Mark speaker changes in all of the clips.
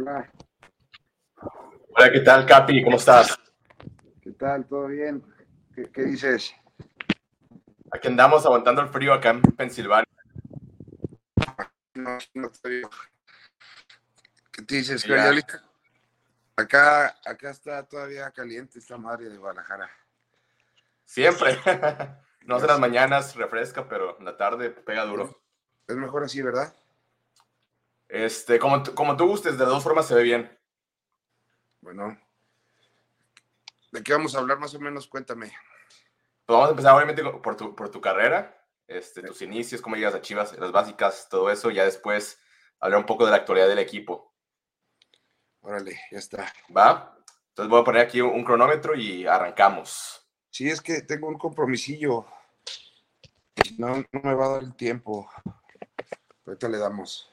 Speaker 1: Hola.
Speaker 2: Hola, ¿qué tal, Capi? ¿Cómo estás?
Speaker 1: ¿Qué tal? ¿Todo bien? ¿Qué, dices?
Speaker 2: Aquí andamos aguantando el frío acá en Pensilvania.
Speaker 1: No, no. ¿Qué te dices, Carlitos? Acá, acá está todavía caliente esta madre de Guadalajara.
Speaker 2: Siempre. no sé, las mañanas refresca, pero en la tarde pega duro.
Speaker 1: Es mejor así, ¿verdad?
Speaker 2: Este, como, como tú gustes, de dos formas se ve bien.
Speaker 1: Bueno, ¿de qué vamos a hablar más o menos? Cuéntame.
Speaker 2: Pues vamos a empezar obviamente por tu, por tu carrera, este, tus inicios, cómo llegas a Chivas, las básicas, todo eso, ya después hablar un poco de la actualidad del equipo.
Speaker 1: Órale, ya está.
Speaker 2: ¿Va? Entonces voy a poner aquí un cronómetro y arrancamos.
Speaker 1: Sí, es que tengo un compromisillo. No, no me va a dar el tiempo. Ahorita le damos.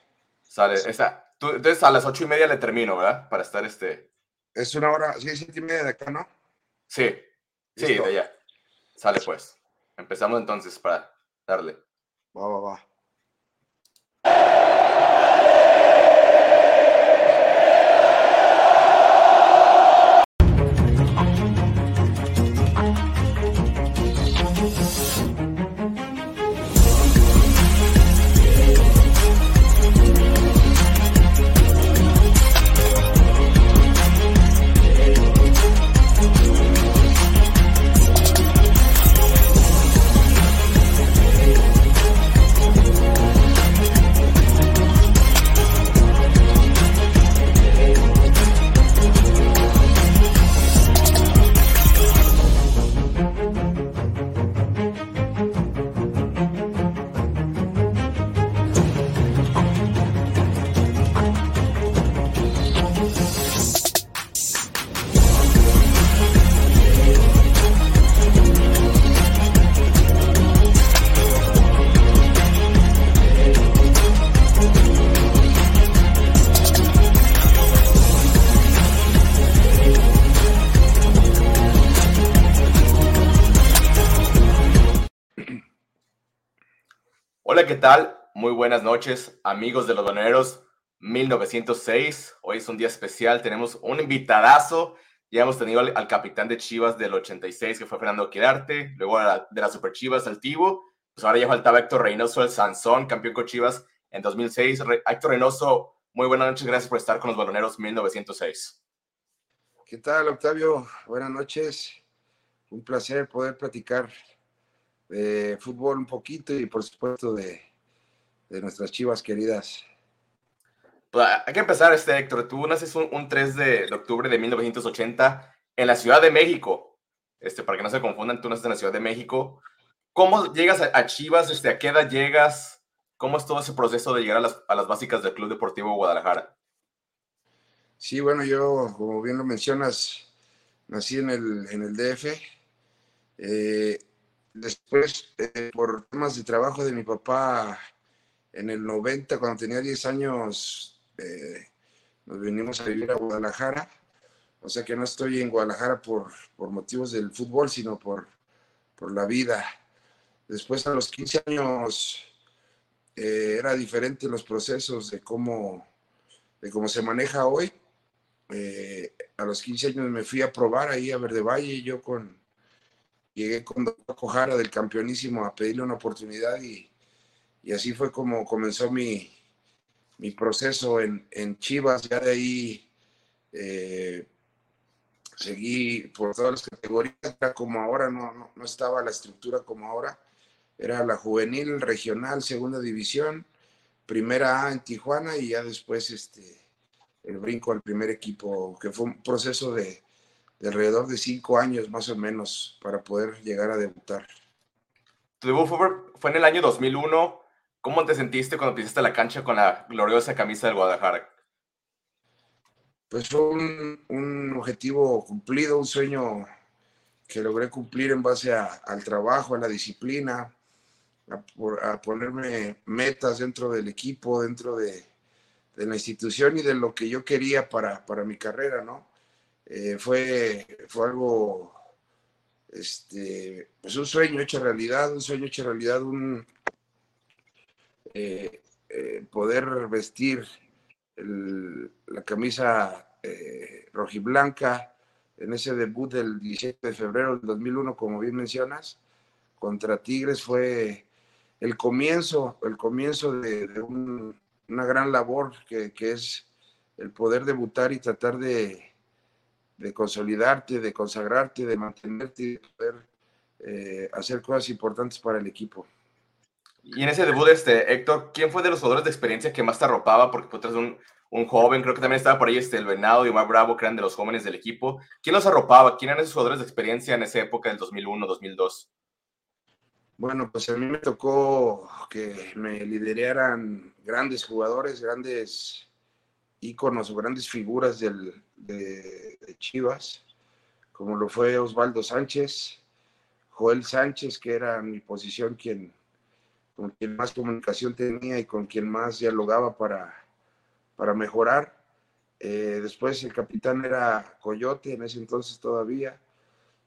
Speaker 2: Sale, esa. entonces a las ocho y media le termino, ¿verdad? Para estar este.
Speaker 1: Es una hora, sí, siete y media de acá, ¿no?
Speaker 2: Sí, sí, de allá. Sale pues. Empezamos entonces para darle.
Speaker 1: Va, va, va.
Speaker 2: Noches, amigos de los Doneros 1906. Hoy es un día especial, tenemos un invitadazo. Ya hemos tenido al, capitán de Chivas del 86, que fue Fernando Quirarte, luego de la Super Chivas, Altivo. Pues ahora ya faltaba Héctor Reynoso, el Sansón, campeón con Chivas en 2006. Héctor Reynoso, muy buenas noches, gracias por estar con los Baloneros 1906.
Speaker 1: ¿Qué tal, Octavio? Buenas noches. Un placer poder platicar de fútbol un poquito y por supuesto de, nuestras chivas queridas.
Speaker 2: Pues, hay que empezar, este Héctor. Tú naces un, 3 de, octubre de 1980 en la Ciudad de México. Este, para que no se confundan, tú naces en la Ciudad de México. ¿Cómo llegas a, Chivas? Este, ¿A qué edad llegas? ¿Cómo es todo ese proceso de llegar a las, a las básicas del Club Deportivo Guadalajara?
Speaker 1: Sí, bueno, yo, como bien lo mencionas, nací en el, en el DF. Eh, Después, eh, por temas de trabajo de mi papá, en el 90, cuando tenía 10 años, eh, nos vinimos a vivir a Guadalajara. O sea que no estoy en Guadalajara por, por motivos del fútbol, sino por, por la vida. Después, a los 15 años, eh, era diferente los procesos de cómo, de cómo se maneja hoy. a los 15 años me fui a probar ahí a Verde Valle, yo con, llegué con Paco Jara del campeonísimo a pedirle una oportunidad y, así fue como comenzó mi, proceso en, Chivas. Ya de ahí eh, seguí por todas las categorías, como ahora, no, no, estaba la estructura como ahora. Era la juvenil, regional, segunda división, primera A en Tijuana y ya después este, el brinco al primer equipo, que fue un proceso de, de alrededor de cinco años más o menos para poder llegar a debutar.
Speaker 2: Tu debut fue, en el año 2001. ¿Cómo te sentiste cuando pisaste la cancha con la gloriosa camisa del Guadalajara?
Speaker 1: Pues fue un, objetivo cumplido, un sueño que logré cumplir en base al trabajo, a la disciplina, a, ponerme metas dentro del equipo, dentro de, la institución y de lo que yo quería para, para mi carrera, ¿no? Eh, fue, fue algo, este, pues un sueño hecho realidad, un sueño hecho realidad, un eh, eh, poder vestir la camisa eh, rojiblanca en ese debut del 17 de febrero del 2001, como bien mencionas, contra Tigres fue el comienzo, el comienzo de, una gran labor que, es el poder debutar y tratar de, consolidarte, de consagrarte, de mantenerte y de poder hacer cosas importantes para el equipo.
Speaker 2: Y en ese debut, este, Héctor, ¿quién fue de los jugadores de experiencia que más te arropaba? Porque tú eres un, un joven, creo que también estaba por ahí este, el Venado y Omar Bravo, que eran de los jóvenes del equipo. ¿Quién los arropaba? ¿Quién eran esos jugadores de experiencia en esa época del 2001, 2002?
Speaker 1: Bueno, pues a mí me tocó que me lideraran grandes jugadores, grandes íconos grandes figuras del, de, Chivas, como lo fue Osvaldo Sánchez, Joel Sánchez, que era mi posición quien, con quien más comunicación tenía y con quien más dialogaba para, para mejorar. Eh, después el capitán era Coyote, en ese entonces todavía.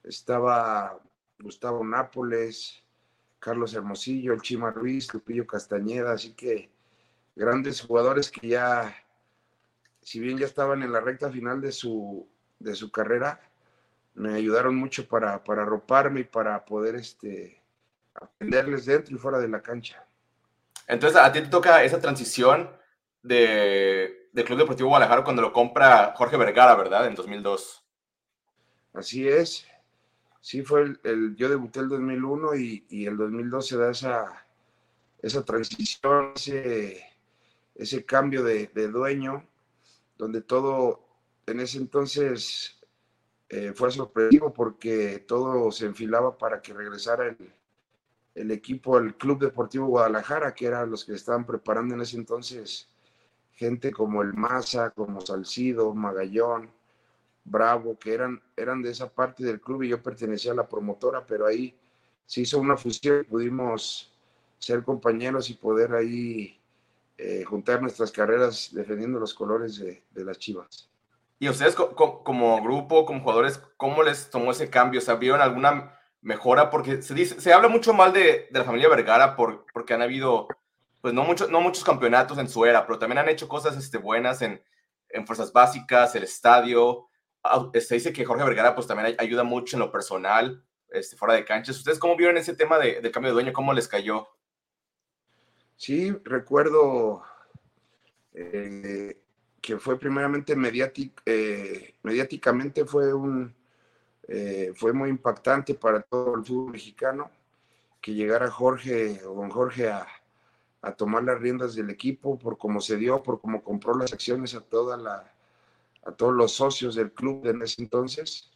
Speaker 1: Estaba Gustavo Nápoles, Carlos Hermosillo, el Chima Ruiz, Lupillo Castañeda, así que grandes jugadores que ya, si bien ya estaban en la recta final de su, de su carrera, me ayudaron mucho para, para arroparme y para poder este, aprenderles dentro y fuera de la cancha.
Speaker 2: Entonces, a ti te toca esa transición de, de Club Deportivo Guadalajara cuando lo compra Jorge Vergara, ¿verdad? En 2002.
Speaker 1: Así es sí fue el, yo debuté el 2001 y, y, el 2002 se da esa, esa transición, ese, ese cambio de, dueño, donde todo en ese entonces eh, fue sorpresivo porque todo se enfilaba para que regresara el, el equipo, el Club Deportivo Guadalajara, que eran los que estaban preparando en ese entonces gente como el Maza, como Salcido, Magallón, Bravo, que eran, eran de esa parte del club y yo pertenecía a la promotora, pero ahí se hizo una fusión, pudimos ser compañeros y poder ahí eh, juntar nuestras carreras defendiendo los colores de, las Chivas.
Speaker 2: ¿Y ustedes como grupo, como jugadores, cómo les tomó ese cambio? ¿O ¿Vieron alguna mejora? Porque se, dice, se habla mucho mal de, de la familia Vergara por, porque han habido, pues no, mucho, no muchos campeonatos en su era, pero también han hecho cosas este, buenas en, en fuerzas básicas, el estadio, se este, dice que Jorge Vergara pues también ayuda mucho en lo personal, este, fuera de canchas. ¿Ustedes cómo vieron ese tema de, del cambio de dueño? ¿Cómo les cayó?
Speaker 1: Sí, recuerdo eh, que fue primeramente eh, mediáticamente fue un eh, fue muy impactante para todo el fútbol mexicano que llegara Jorge o don Jorge a, tomar las riendas del equipo por cómo se dio, por cómo compró las acciones a toda a todos los socios del club en ese entonces.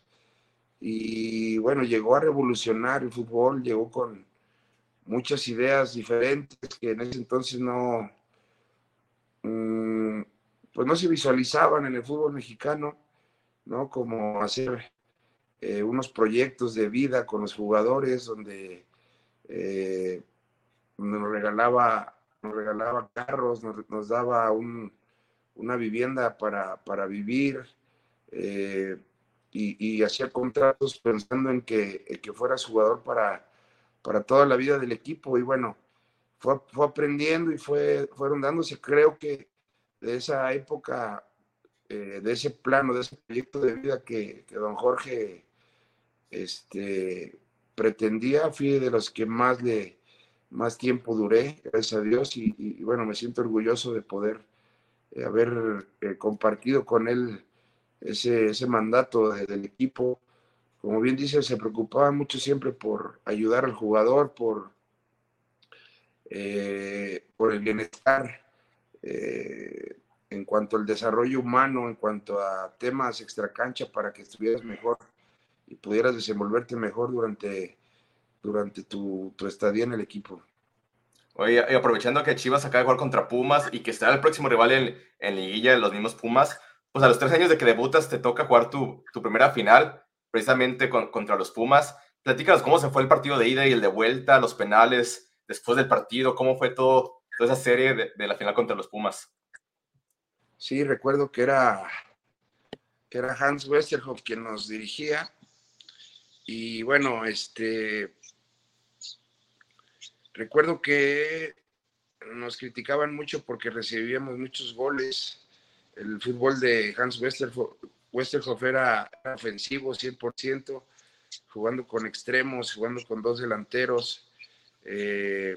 Speaker 1: Y bueno, llegó a revolucionar el fútbol, llegó con muchas ideas diferentes que en ese entonces no, mm, pues no se visualizaban en el fútbol mexicano, ¿no? Como hacer eh, unos proyectos de vida con los jugadores donde eh, nos regalaba, nos regalaba carros, nos daba un, una vivienda para, para vivir eh, y, y, hacer contratos pensando en que, que fueras jugador para, para toda la vida del equipo. Y bueno, fue, fue aprendiendo y fue, fueron dándose, creo que de esa época, de ese plano, de ese proyecto de vida que, don Jorge este, pretendía, fui de los que más le más tiempo duré, gracias a Dios, y, bueno, me siento orgulloso de poder eh, haber eh, compartido con él ese, ese mandato del equipo. Como bien dice, se preocupaba mucho siempre por ayudar al jugador, por, eh, por el bienestar en cuanto al desarrollo humano, en cuanto a temas extracancha para que estuvieras mejor y pudieras desenvolverte mejor durante, durante tu, tu estadía en el equipo.
Speaker 2: Oye, y aprovechando que Chivas acaba de jugar contra Pumas y que está el próximo rival en, en liguilla de los mismos Pumas, pues a los tres años de que debutas te toca jugar tu, tu primera final, precisamente contra los Pumas. Platícanos cómo se fue el partido de ida y el de vuelta, los penales, después del partido, cómo fue todo, toda esa serie de, de la final contra los Pumas.
Speaker 1: Sí, recuerdo que era, que era Hans Westerhoff quien nos dirigía. Y bueno, este, Recuerdo que nos criticaban mucho porque recibíamos muchos goles el fútbol de Hans Westerhoff, era ofensivo 100%, jugando con extremos, jugando con dos delanteros. Eh,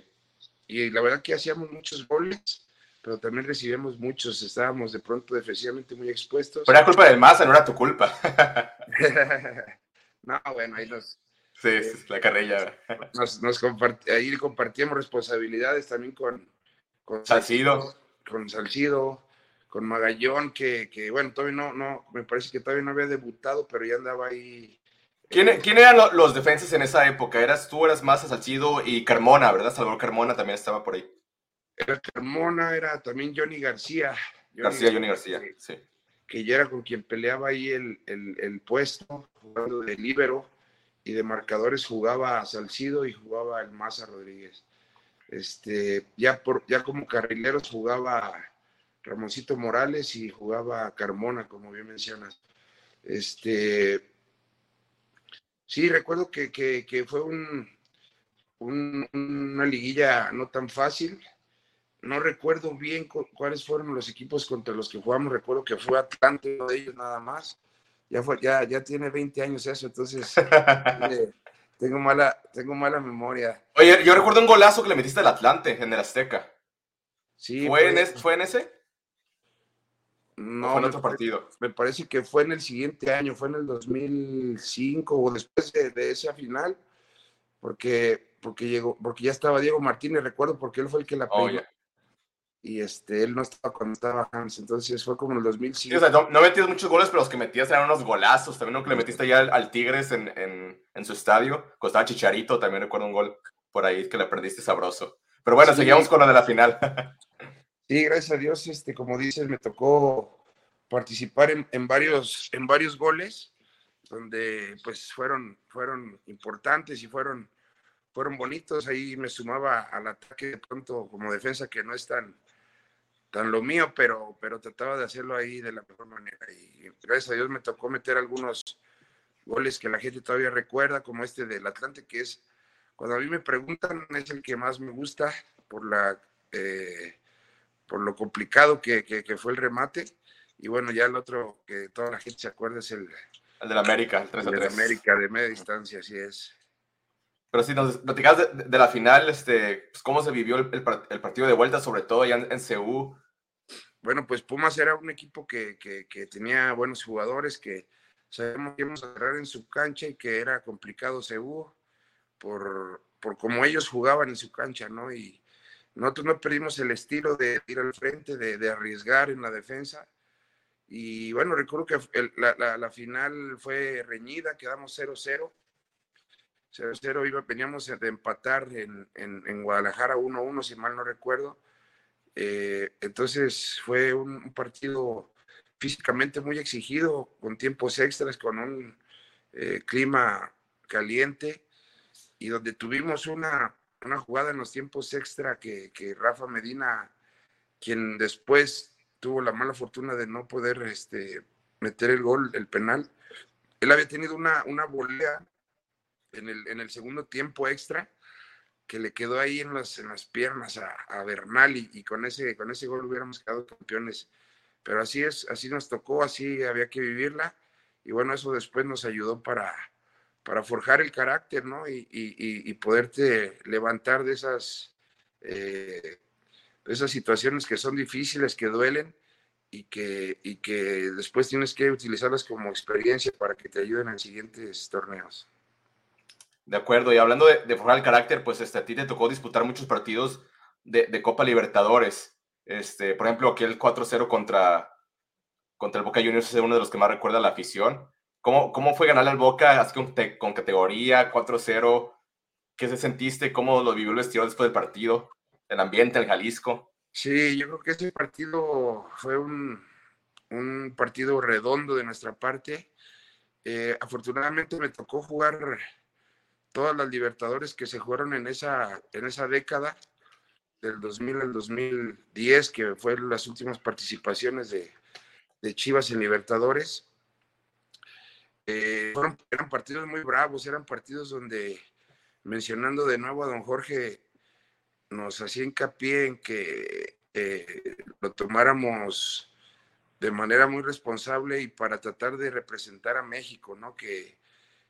Speaker 1: y la verdad que hacíamos muchos goles, pero también recibíamos muchos, estábamos de pronto defensivamente muy expuestos.
Speaker 2: Pero era culpa del Maza, no era tu culpa.
Speaker 1: no, bueno, ahí nos...
Speaker 2: Sí, eh, la carrilla.
Speaker 1: Nos, nos ahí compartíamos responsabilidades también con...
Speaker 2: con Salcido.
Speaker 1: Con Salcido, con Magallón, que, que, bueno, todavía no, no, me parece que todavía no había debutado, pero ya andaba ahí
Speaker 2: ¿Quién, eran los defensas en esa época? Eras tú, eras más Salcido y Carmona, ¿verdad? Salvador Carmona también estaba por ahí.
Speaker 1: Era Carmona, era también Johnny García.
Speaker 2: García, Johnny García, sí.
Speaker 1: Que ya era con quien peleaba ahí el, puesto, jugando de líbero y de marcadores jugaba Salcido y jugaba el Maza Rodríguez. Este, ya, por, ya como carrileros jugaba Ramoncito Morales y jugaba Carmona, como bien mencionas. Este, Sí, recuerdo que, fue un, una liguilla no tan fácil. No recuerdo bien cuáles fueron los equipos contra los que jugamos. Recuerdo que fue Atlante, uno de ellos nada más. Ya, fue, ya, ya tiene 20 años eso, entonces eh, tengo, mala, tengo mala memoria.
Speaker 2: Oye, yo recuerdo un golazo que le metiste al Atlante en el Azteca.
Speaker 1: Sí,
Speaker 2: ¿Fue, en, ¿fue en ese?
Speaker 1: No, fue en otro partido. Me parece que fue en el siguiente año, fue en el 2005 o después de, esa final, porque, porque, llegó, porque ya estaba Diego Martínez, recuerdo, porque él fue el que la oh, pegó. Y este, él no estaba cuando estaba Hans, entonces fue como en el 2005.
Speaker 2: no, no, metías muchos goles, pero los que metías eran unos golazos. También uno que le metiste ya al, Tigres en, en, en, su estadio, costaba Chicharito, también recuerdo un gol por ahí que le perdiste sabroso. Pero bueno, seguimos con lo de la final.
Speaker 1: Sí, gracias a Dios, este, como dices, me tocó participar en, varios, en varios goles, donde pues fueron, fueron importantes y fueron, fueron bonitos. Ahí me sumaba al ataque de pronto como defensa, que no es tan, tan lo mío, pero, pero trataba de hacerlo ahí de la mejor manera. Y gracias a Dios me tocó meter algunos goles que la gente todavía recuerda, como este del Atlante, que es, cuando a mí me preguntan, es el que más me gusta por la... Eh, por lo complicado que, fue el remate. Y bueno, ya el otro que toda la gente se acuerda es el...
Speaker 2: El de la América, el 3
Speaker 1: de América, de media distancia, así es.
Speaker 2: Pero si nos platicabas de, la final, este, pues, ¿cómo se vivió el, partido de vuelta, sobre todo allá en, en
Speaker 1: Bueno, pues Pumas era un equipo que, tenía buenos jugadores, que sabemos que íbamos a cerrar en su cancha y que era complicado CU por, por cómo ellos jugaban en su cancha, ¿no? Y, nosotros no perdimos el estilo de ir al frente, de, arriesgar en la defensa. Y bueno, recuerdo que la, final fue reñida, quedamos 0-0. 0-0, veníamos de empatar en, en, Guadalajara 1-1, si mal no recuerdo. Eh, entonces fue un, partido físicamente muy exigido, con tiempos extras, con un eh, clima caliente y donde tuvimos una una jugada en los tiempos extra que, Rafa Medina, quien después tuvo la mala fortuna de no poder este, meter el gol, el penal, él había tenido una, una volea en el, en el segundo tiempo extra que le quedó ahí en las, en las piernas a, Bernal y, con, ese, con ese gol hubiéramos quedado campeones. Pero así es, así nos tocó, así había que vivirla y bueno, eso después nos ayudó para, para forjar el carácter, ¿no? Y, poderte levantar de esas, eh, esas situaciones que son difíciles, que duelen y que, y que después tienes que utilizarlas como experiencia para que te ayuden en siguientes torneos.
Speaker 2: De acuerdo, y hablando de, forjar el carácter, pues este, a ti te tocó disputar muchos partidos de, Copa Libertadores. Este, por ejemplo, aquel 4-0 contra, contra el Boca Juniors es uno de los que más recuerda la afición. ¿Cómo, fue ganarle al Boca así con, con categoría 4-0? ¿Qué se sentiste? ¿Cómo lo vivió el vestidor después del partido? ¿El ambiente, el Jalisco?
Speaker 1: Sí, yo creo que ese partido fue un, partido redondo de nuestra parte. Eh, afortunadamente me tocó jugar todas las Libertadores que se jugaron en esa, en esa década, del 2000 al 2010, que fueron las últimas participaciones de, de Chivas en Libertadores. Eh, eran partidos muy bravos, eran partidos donde, mencionando de nuevo a don Jorge, nos hacía hincapié en que eh, lo tomáramos de manera muy responsable y para tratar de representar a México, ¿no? Que,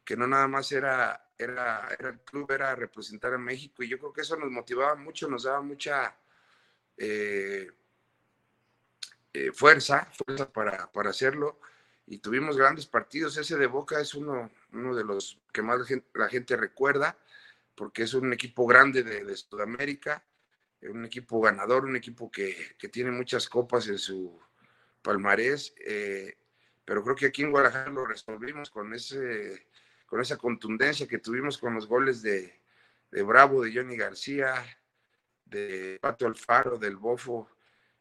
Speaker 1: que no nada más era, era, era, el club, era representar a México. Y yo creo que eso nos motivaba mucho, nos daba mucha eh, eh, fuerza, fuerza para, para, hacerlo. Y tuvimos grandes partidos. Ese de Boca es uno, uno de los que más la gente, recuerda, porque es un equipo grande de, Sudamérica, un equipo ganador, un equipo que, que tiene muchas copas en su, palmarés, eh, pero creo que aquí en Guadalajara lo resolvimos con, ese, con esa contundencia que tuvimos con los goles de, Bravo, de Johnny García, de Pato Alfaro, del Bofo.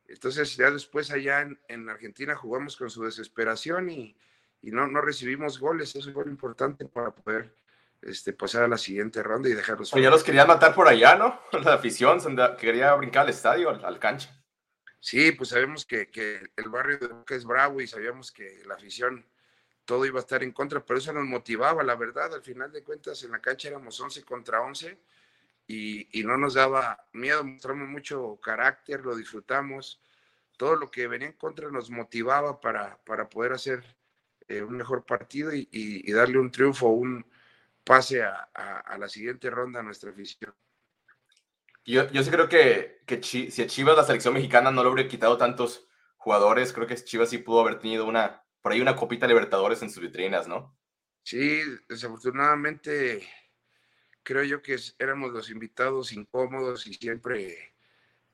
Speaker 1: Entonces ya después allá en, Argentina jugamos con su desesperación y, no, no recibimos goles. Eso es muy importante para poder este, pasar a la siguiente ronda y dejarlos.
Speaker 2: ya los querían matar por allá, ¿no? La afición quería brincar al estadio, al cancha.
Speaker 1: Sí, pues sabemos que, el barrio de Boca es bravo y sabíamos que la afición todo iba a estar en contra, pero eso nos motivaba, la verdad, al final de cuentas en la cancha éramos 11 contra 11 y, no nos daba miedo, mostramos mucho carácter, lo disfrutamos, todo lo que venía en contra nos motivaba para, para poder hacer eh, un mejor partido y, darle un triunfo, un pase a la siguiente ronda a nuestra afición.
Speaker 2: Yo, yo sí creo que, que si a Chivas la selección mexicana no le hubiera quitado tantos jugadores, creo que Chivas sí pudo haber tenido una, por ahí una copita Libertadores en sus vitrinas, ¿no?
Speaker 1: Sí, desafortunadamente creo yo que éramos los invitados incómodos y siempre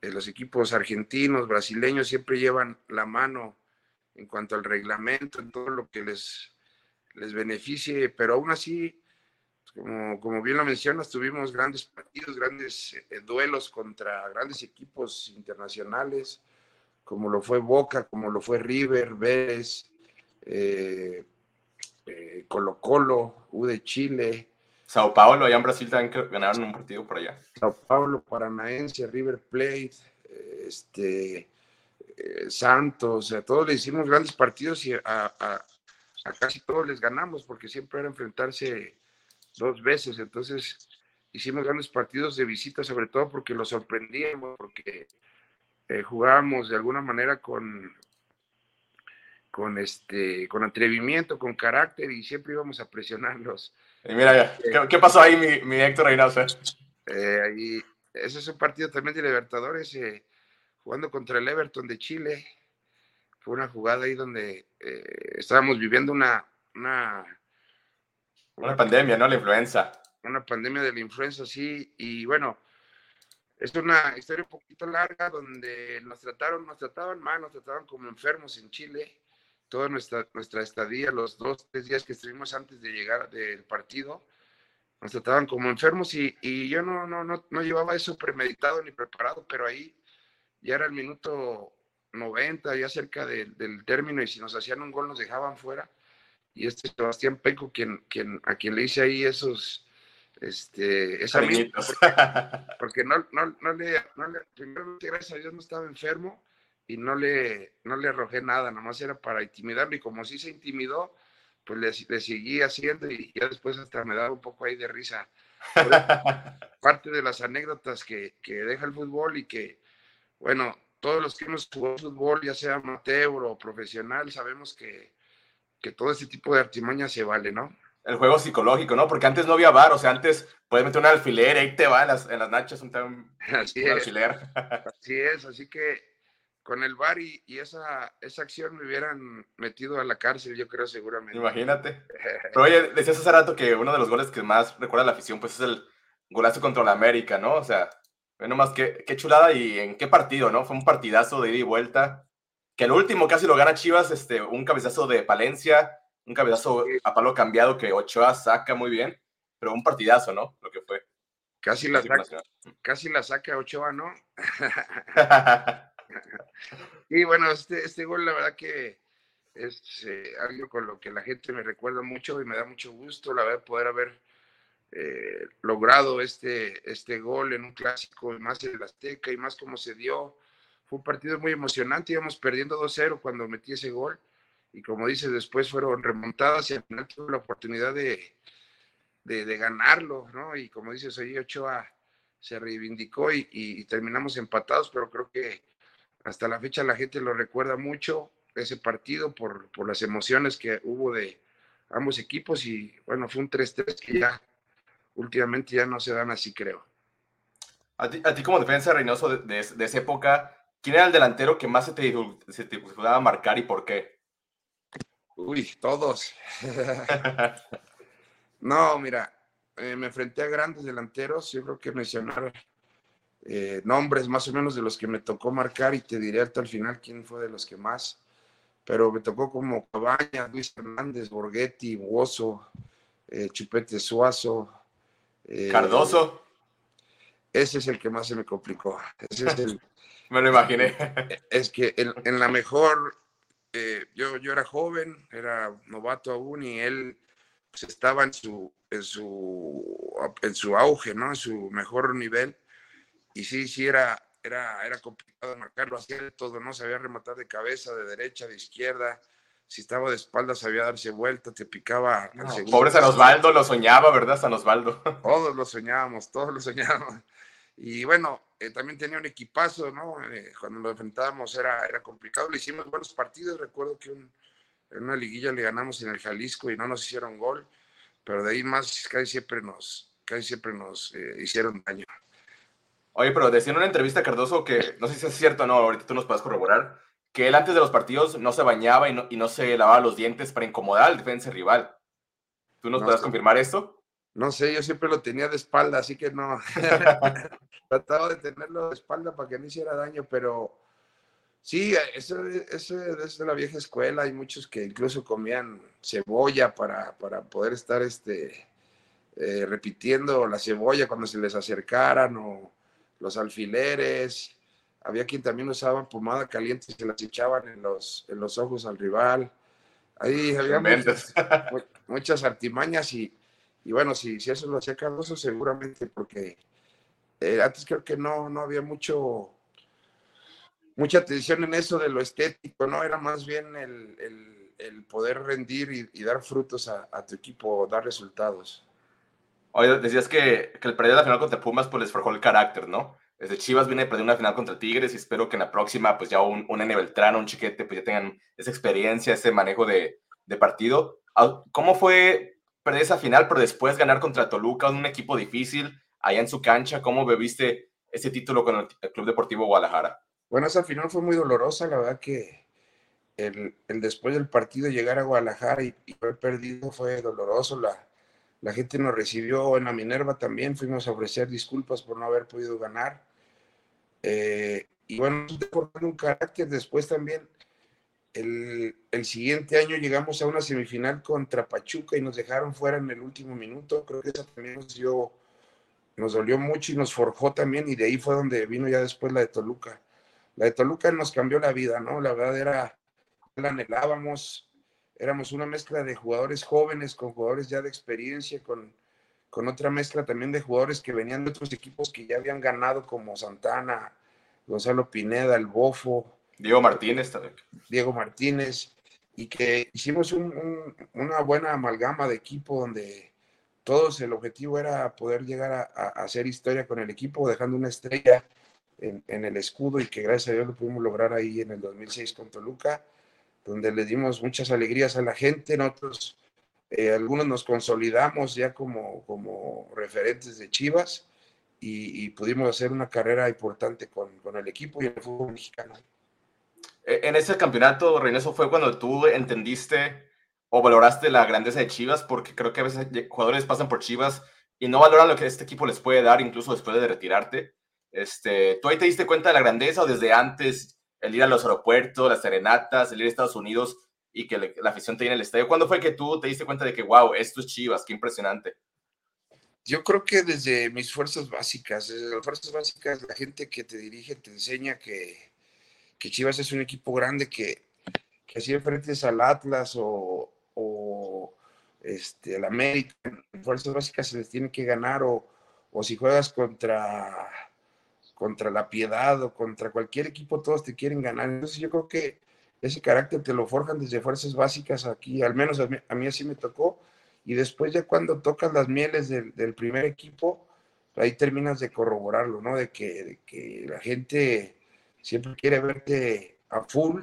Speaker 1: eh, los equipos argentinos, brasileños siempre llevan la mano en cuanto al reglamento, en todo lo que les, les beneficie, pero aún así como, como bien lo mencionas, tuvimos grandes partidos, grandes eh, duelos contra grandes equipos internacionales, como lo fue Boca, como lo fue River, Vélez, eh, eh, Colo Colo, U de Chile.
Speaker 2: Sao Paulo, allá en Brasil también ganaron un partido por allá.
Speaker 1: Sao Paulo, Paranaense, River Plate, este, Santos, a todos le hicimos grandes partidos y a, a, a, casi todos les ganamos porque siempre era enfrentarse dos veces. Entonces hicimos grandes partidos de visita, sobre todo porque los sorprendíamos, porque eh, jugábamos de alguna manera con, con, este, con atrevimiento, con carácter y siempre íbamos a presionarlos.
Speaker 2: Y mira, ¿qué, ¿qué, pasó ahí, mi, mi Héctor Reynoso?
Speaker 1: Eh, ahí, ese es un partido también de Libertadores, eh, jugando contra el Everton de Chile. Fue una jugada ahí donde estábamos viviendo una, una
Speaker 2: una pandemia, ¿no? La influenza.
Speaker 1: Una pandemia de la influenza, sí. Y bueno, es una historia un poquito larga donde nos trataron, nos trataban mal, nos trataban como enfermos en Chile. Toda nuestra, nuestra estadía, los dos, tres días que estuvimos antes de llegar del partido, nos trataban como enfermos y, y yo no, no, no, no llevaba eso premeditado ni preparado, pero ahí ya era el minuto 90, ya cerca del término, y si nos hacían un gol nos dejaban fuera. Y este Sebastián Peco, quien, quien, a quien le hice ahí esos, este, esa misma, porque, no, no, no, le, no le, primero, gracias a Dios, no estaba enfermo y no le, no le arrojé nada, nomás era para intimidarlo y como sí se intimidó, pues le, le seguí haciendo y ya después hasta me daba un poco ahí de risa. parte de las anécdotas que, que deja el fútbol y que, bueno, todos los que hemos jugado fútbol, ya sea amateur o profesional, sabemos que que todo ese tipo de artimaña se vale, ¿no?
Speaker 2: El juego psicológico, ¿no? Porque antes no había bar, o sea, antes puedes meter un alfiler ahí te va en las, en las nachas un,
Speaker 1: así alfiler. Así es, así que con el bar y, esa, esa acción me hubieran metido a la cárcel, yo creo, seguramente.
Speaker 2: Imagínate. Pero oye, decías hace rato que uno de los goles que más recuerda la afición, pues es el golazo contra la América, ¿no? O sea, bueno, más qué, qué chulada y en qué partido, ¿no? Fue un partidazo de ida y vuelta que el último casi lo gana Chivas, este, un cabezazo de Palencia, un cabezazo a palo cambiado que Ochoa saca muy bien, pero un partidazo, ¿no? Lo que fue.
Speaker 1: Casi la, saca, casi la saca Ochoa, ¿no? y bueno, este, este gol, la verdad que es eh, algo con lo que la gente me recuerda mucho y me da mucho gusto, la verdad, poder haber eh, logrado este, este gol en un clásico, más en el Azteca y más como se dio fue un partido muy emocionante, íbamos perdiendo 2-0 cuando metí ese gol y como dices, después fueron remontadas y al final tuve la oportunidad de, de, ganarlo, ¿no? Y como dices, ahí Ochoa se reivindicó y, terminamos empatados, pero creo que hasta la fecha la gente lo recuerda mucho ese partido por, por las emociones que hubo de ambos equipos y bueno, fue un 3-3 que ya últimamente ya no se dan así, creo.
Speaker 2: A ti, como defensa, Reynoso, de, esa época, ¿quién era el delantero que más se te, se te marcar y por qué?
Speaker 1: Uy, todos. no, mira, eh, me enfrenté a grandes delanteros, yo creo que mencionar eh, nombres más o menos de los que me tocó marcar y te diré hasta el final quién fue de los que más, pero me tocó como Cabaña, Luis Hernández, Borghetti, Buoso, eh, Chupete Suazo.
Speaker 2: Cardoso.
Speaker 1: Ese es el que más se me complicó.
Speaker 2: me lo imaginé.
Speaker 1: es que en la mejor eh, yo, yo era joven, era novato aún y él pues, estaba en su, en, su, en su auge, ¿no? En su mejor nivel. Y sí, sí, era, era, era complicado marcarlo, hacía todo, ¿no? Sabía rematar de cabeza, de derecha, de izquierda. Si estaba de espalda, sabía darse vuelta, te picaba.
Speaker 2: No, pobre San Osvaldo lo soñaba, ¿verdad, San Osvaldo?
Speaker 1: Todos lo soñábamos, todos lo soñábamos. Y bueno, eh, también tenía un equipazo, ¿no? Eh, cuando lo enfrentábamos era, era complicado, le hicimos buenos partidos, recuerdo que en una liguilla le ganamos en el Jalisco y no nos hicieron gol, pero de ahí más casi siempre nos, casi siempre nos eh, hicieron daño.
Speaker 2: Oye, pero decía en una entrevista Cardoso que, no sé si es cierto o no, ahorita tú nos puedes corroborar, que él antes de los partidos no se bañaba y no, y no se lavaba los dientes para incomodar al defensa rival. ¿Tú nos puedes confirmar esto?
Speaker 1: No sé, yo siempre lo tenía de espalda, así que no. Trataba de tenerlo de espalda para que no hiciera daño, pero sí, eso, es de la vieja escuela. Hay muchos que incluso comían cebolla para, para poder estar este, eh, repitiendo la cebolla cuando se les acercaran o los alfileres. Había quien también usaba pomada caliente y se las echaban en los, en los ojos al rival. Ahí había muchas, muchas artimañas y y bueno, si, si eso lo hacía Cardoso, seguramente, porque eh, antes creo que no, no había mucho, mucha atención en eso de lo estético, ¿no? Era más bien el, poder rendir y, dar frutos a, tu equipo, dar resultados.
Speaker 2: Oye, decías que, que el perder la final contra Pumas pues les forjó el carácter, ¿no? Desde Chivas viene a perder una final contra Tigres y espero que en la próxima pues ya un, un N Beltrán, un Chiquete, pues ya tengan esa experiencia, ese manejo de, de partido. ¿Cómo fue perder esa final, pero después ganar contra Toluca, un equipo difícil, allá en su cancha. ¿Cómo bebiste ese título con el, Club Deportivo Guadalajara?
Speaker 1: Bueno, esa final fue muy dolorosa, la verdad que el, después del partido llegar a Guadalajara y, haber perdido fue doloroso. La, la gente nos recibió en la Minerva también, fuimos a ofrecer disculpas por no haber podido ganar. Eh, y bueno, formando un carácter después también el, siguiente año llegamos a una semifinal contra Pachuca y nos dejaron fuera en el último minuto. Creo que esa también nos dio, nos dolió mucho y nos forjó también. Y de ahí fue donde vino ya después la de Toluca. La de Toluca nos cambió la vida, ¿no? La verdad era, la anhelábamos. Éramos una mezcla de jugadores jóvenes con jugadores ya de experiencia, con, con otra mezcla también de jugadores que venían de otros equipos que ya habían ganado, como Santana, Gonzalo Pineda, el Bofo,
Speaker 2: Diego Martínez también.
Speaker 1: Diego Martínez, y que hicimos una buena amalgama de equipo donde todos el objetivo era poder llegar a, hacer historia con el equipo, dejando una estrella en, el escudo y que gracias a Dios lo pudimos lograr ahí en el 2006 con Toluca, donde le dimos muchas alegrías a la gente. Nosotros, eh, algunos nos consolidamos ya como, como referentes de Chivas y, pudimos hacer una carrera importante con, con el equipo y el fútbol mexicano.
Speaker 2: E, en ese campeonato, Reynoso, fue cuando tú entendiste o valoraste la grandeza de Chivas, porque creo que a veces jugadores pasan por Chivas y no valoran lo que este equipo les puede dar, incluso después de retirarte. Este, ¿Tú ahí te diste cuenta de la grandeza o desde antes el ir a los aeropuertos, las serenatas, el ir a Estados Unidos y que la afición te viene el estadio? ¿Cuándo fue que tú te diste cuenta de que, wow, esto es Chivas, qué impresionante?
Speaker 1: Yo creo que desde mis fuerzas básicas, desde las fuerzas básicas, la gente que te dirige te enseña que, que Chivas es un equipo grande que, que si enfrentes al Atlas o, o este, al América, fuerzas básicas se les tiene que ganar, o, o si juegas contra, contra la Piedad o contra cualquier equipo, todos te quieren ganar. Entonces yo creo que ese carácter te lo forjan desde fuerzas básicas aquí, al menos a mí, así me tocó, y después ya cuando tocas las mieles del, primer equipo, ahí terminas de corroborarlo, ¿no? De que, de que la gente siempre quiere verte a full,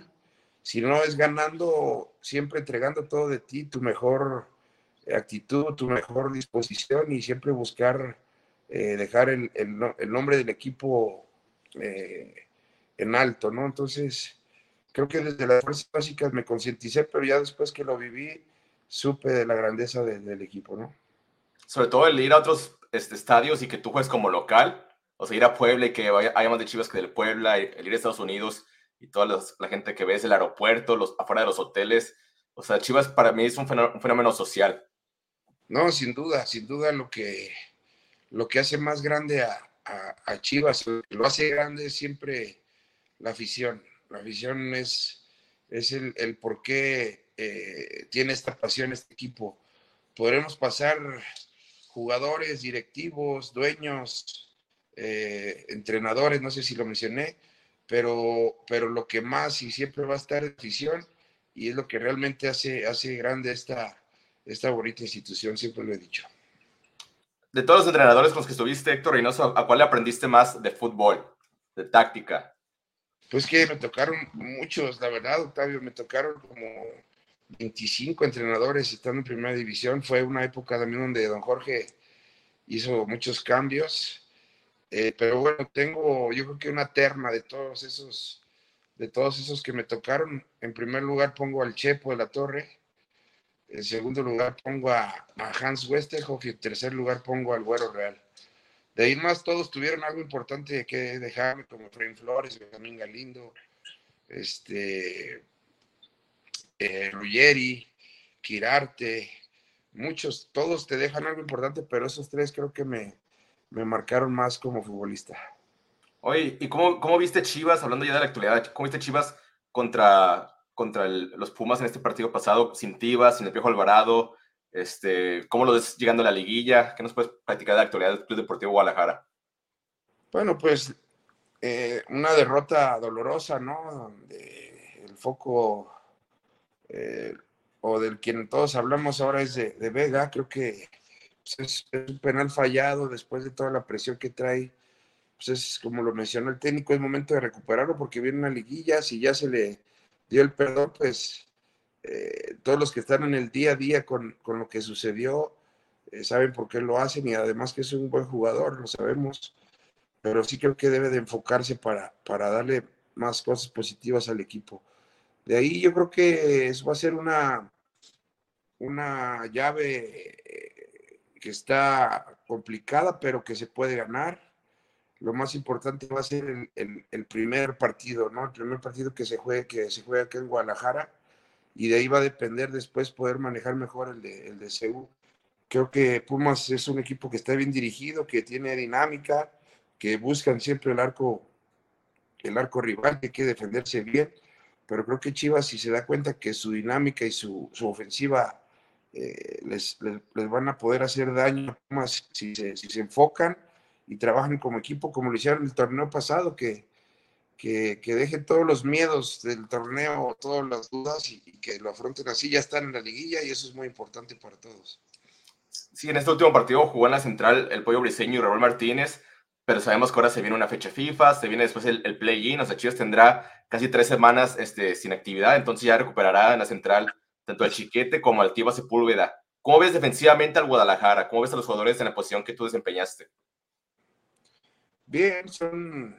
Speaker 1: si no es ganando, siempre entregando todo de ti, tu mejor actitud, tu mejor disposición y siempre buscar eh, dejar el, nombre del equipo eh, en alto, ¿no? Entonces, creo que desde las fuerzas básicas me concienticé, pero ya después que lo viví, supe de la grandeza del equipo, ¿no?
Speaker 2: Sobre todo el ir a otros este, estadios y que tú juegues como local, o sea, ir a Puebla y que vaya, haya más de Chivas que del Puebla, el ir a Estados Unidos y toda la gente que ves el aeropuerto, los, afuera de los hoteles. O sea, Chivas para mí es un fenómeno, social.
Speaker 1: No, sin duda, sin duda lo que, lo que hace más grande a, Chivas, lo hace grande siempre la afición. La afición es, el, el por qué eh, tiene esta pasión este equipo. Podremos pasar jugadores, directivos, dueños, eh, entrenadores, no sé si lo mencioné, pero, lo que más y siempre va a estar es afición y es lo que realmente hace, grande esta bonita institución, siempre lo he dicho.
Speaker 2: De todos los entrenadores con los que estuviste, Héctor Reynoso, ¿a cuál le aprendiste más de fútbol, de táctica?
Speaker 1: Pues que me tocaron muchos, la verdad, Octavio, me tocaron como 25 entrenadores estando en primera división. Fue una época también donde don Jorge hizo muchos cambios eh, pero bueno, tengo yo creo que una terna de todos esos, de todos esos que me tocaron. En primer lugar pongo al Chepo de la Torre. En segundo lugar pongo a, Hans Westerhoff y en tercer lugar pongo al Güero Real. De ahí más todos tuvieron algo importante que dejarme, como Efraín Flores, Benjamín Galindo, este, eh, Ruggeri, Quirarte, muchos, todos te dejan algo importante, pero esos tres creo que me, me marcaron más como futbolista.
Speaker 2: Oye, ¿y cómo, cómo viste Chivas, hablando ya de la actualidad, cómo viste Chivas contra, contra los Pumas en este partido pasado, sin Tivas, sin el Piojo Alvarado? Este, ¿Cómo lo ves llegando a la liguilla? ¿Qué nos puedes platicar de la actualidad del Club Deportivo Guadalajara?
Speaker 1: Bueno, pues eh, una derrota dolorosa, ¿no? Donde el foco eh, o del quien todos hablamos ahora es de, Vega. Creo que pues, es, un penal fallado después de toda la presión que trae. Pues es como lo mencionó el técnico, es momento de recuperarlo porque viene una liguilla, si ya se le dio el perdón, pues eh, todos los que están en el día a día con, con lo que sucedió eh, saben por qué lo hacen y además que es un buen jugador, lo sabemos, pero sí creo que debe de enfocarse para, para darle más cosas positivas al equipo. De ahí yo creo que eso va a ser una, una llave que está complicada, pero que se puede ganar. Lo más importante va a ser el, primer partido, ¿no? El primer partido que se juegue, que se juega aquí en Guadalajara, y de ahí va a depender después poder manejar mejor el de, el de Creo que Pumas es un equipo que está bien dirigido, que tiene dinámica, que buscan siempre el arco, el arco rival, que hay que defenderse bien, pero creo que Chivas, si se da cuenta que su dinámica y su, su ofensiva eh, les, les, van a poder hacer daño más si se, si se, enfocan y trabajan como equipo, como lo hicieron el torneo pasado, que, que, que dejen todos los miedos del torneo, todas las dudas y, que lo afronten así. Ya están en la liguilla y eso es muy importante para todos.
Speaker 2: Sí, en este último partido jugó en la central el Pollo Briseño y Raúl Martínez, pero sabemos que ahora se viene una fecha FIFA, se viene después el, el play-in, o sea, Chivas tendrá casi tres semanas este, sin actividad, entonces ya recuperará en la central tanto al Chiquete como al Tiva Sepúlveda. ¿Cómo ves defensivamente al Guadalajara? ¿Cómo ves a los jugadores en la posición que tú desempeñaste?
Speaker 1: Bien, son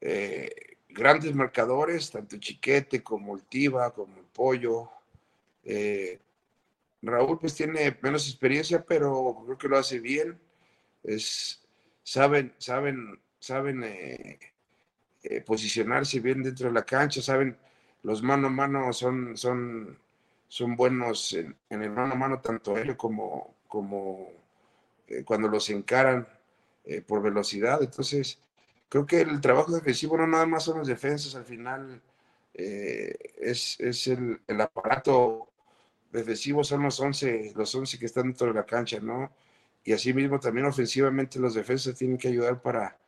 Speaker 1: eh, grandes marcadores, tanto Chiquete como el Tiva, como el Pollo. Eh, Raúl pues tiene menos experiencia, pero creo que lo hace bien. Es, saben, saben, saben eh, posicionarse bien dentro de la cancha, saben, los mano a mano son, son son buenos en, el mano a mano, tanto él como, como cuando los encaran eh, por velocidad. Entonces, creo que el trabajo defensivo no nada más son las defensas, al final eh, es, es el, el, aparato defensivo, son los 11, los 11 que están dentro de la cancha, ¿no? Y asimismo también ofensivamente los defensas tienen que ayudar para,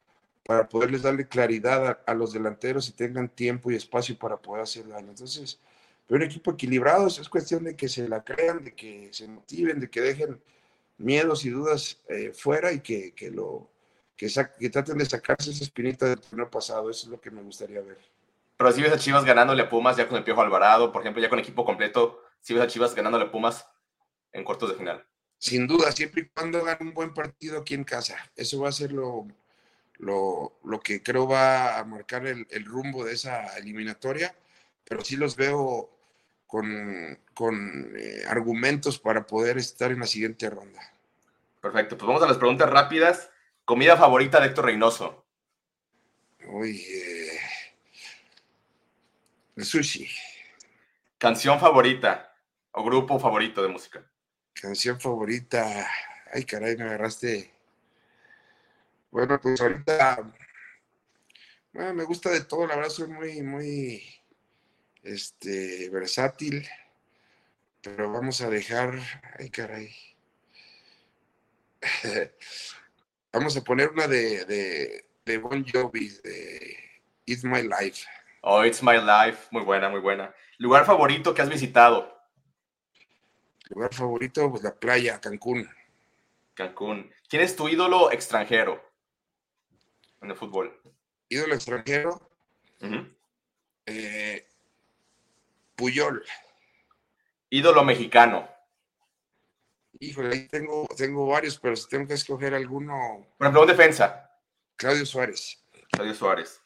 Speaker 1: para poderles darle claridad a, a los delanteros y tengan tiempo y espacio para poder hacer daño. Entonces, pero un equipo equilibrado es cuestión de que se la crean, de que se motiven, de que dejen miedos y dudas eh, fuera y que, lo que, traten de sacarse esa espinita del torneo pasado. Eso es lo que me gustaría ver.
Speaker 2: Pero si ves a Chivas ganándole a Pumas ya con el Piojo Alvarado, por ejemplo, ya con equipo completo, si ves a Chivas ganándole a Pumas en cuartos de final.
Speaker 1: Sin duda, siempre y cuando hagan un buen partido aquí en casa. Eso va a ser lo, lo, lo que creo va a marcar el, el, rumbo de esa eliminatoria, pero sí los veo con, con eh, argumentos para poder estar en la siguiente ronda.
Speaker 2: Perfecto, pues vamos a las preguntas rápidas. Comida favorita de Héctor Reynoso.
Speaker 1: Uy, eh, el sushi.
Speaker 2: Canción favorita o grupo favorito de música.
Speaker 1: Canción favorita. Ay, caray, me agarraste. Bueno, pues ahorita bueno, me gusta de todo, la verdad soy muy, muy este, versátil, pero vamos a dejar, ay caray, vamos a poner una de, de, de Bon Jovi, de It's My Life.
Speaker 2: Oh, It's My Life, muy buena, muy buena. ¿Lugar favorito que has visitado?
Speaker 1: Lugar favorito, pues la playa, Cancún.
Speaker 2: Cancún. ¿Quién es tu ídolo extranjero en el fútbol?
Speaker 1: Ídolo extranjero. Uh -huh. eh, Puyol.
Speaker 2: Ídolo mexicano.
Speaker 1: Híjole, ahí tengo, tengo varios, pero si tengo que escoger alguno.
Speaker 2: Por ejemplo, un defensa.
Speaker 1: Claudio Suárez.
Speaker 2: Claudio Suárez.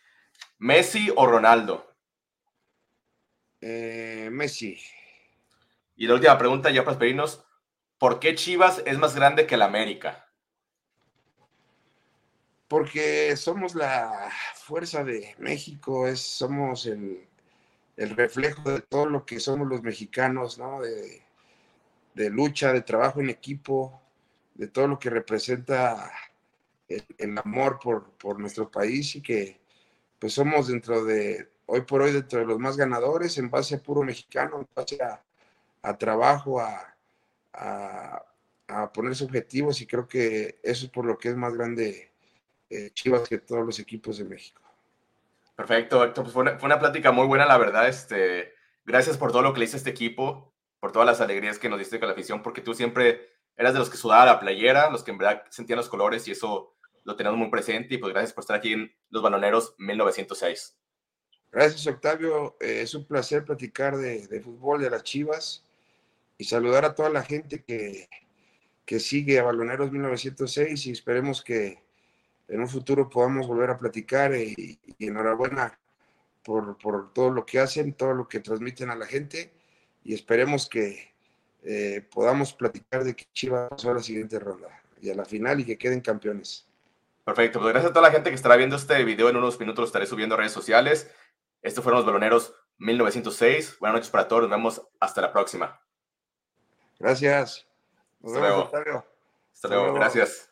Speaker 2: ¿Messi o Ronaldo?
Speaker 1: Eh, Messi.
Speaker 2: Y la última pregunta, ya para despedirnos. ¿Por qué Chivas es más grande que la América?
Speaker 1: Porque somos la fuerza de México, es, somos el, el reflejo de todo lo que somos los mexicanos, ¿no? De, de, lucha, de trabajo en equipo, de todo lo que representa el, amor por, por, nuestro país y que pues somos dentro de, hoy por hoy, dentro de los más ganadores en base a puro mexicano, en base a, a trabajo, a, a, a, ponerse objetivos y creo que eso es por lo que es más grande eh, Chivas que todos los equipos de México.
Speaker 2: Perfecto, Héctor. Pues fue una, fue una, plática muy buena, la verdad. Este, gracias por todo lo que le hice a este equipo, por todas las alegrías que nos diste con la afición, porque tú siempre eras de los que sudaba la playera, los que en verdad sentían los colores y eso lo tenemos muy presente. Y pues gracias por estar aquí en Los Baloneros 1906.
Speaker 1: Gracias, Octavio. Eh, es un placer platicar de, de, fútbol, de las Chivas y saludar a toda la gente que, que sigue a Baloneros 1906 y esperemos que en un futuro podamos volver a platicar y, y enhorabuena por, por, todo lo que hacen, todo lo que transmiten a la gente y esperemos que eh, podamos platicar de que Chivas pasó a la siguiente ronda y a la final y que queden campeones.
Speaker 2: Perfecto, pues gracias a toda la gente que estará viendo este video. En unos minutos lo estaré subiendo a redes sociales. Estos fueron los Baloneros 1906. Buenas noches para todos. Nos vemos hasta la próxima.
Speaker 1: Gracias.
Speaker 2: Nos Hasta vemos, luego. Hasta, Hasta luego. luego. Gracias.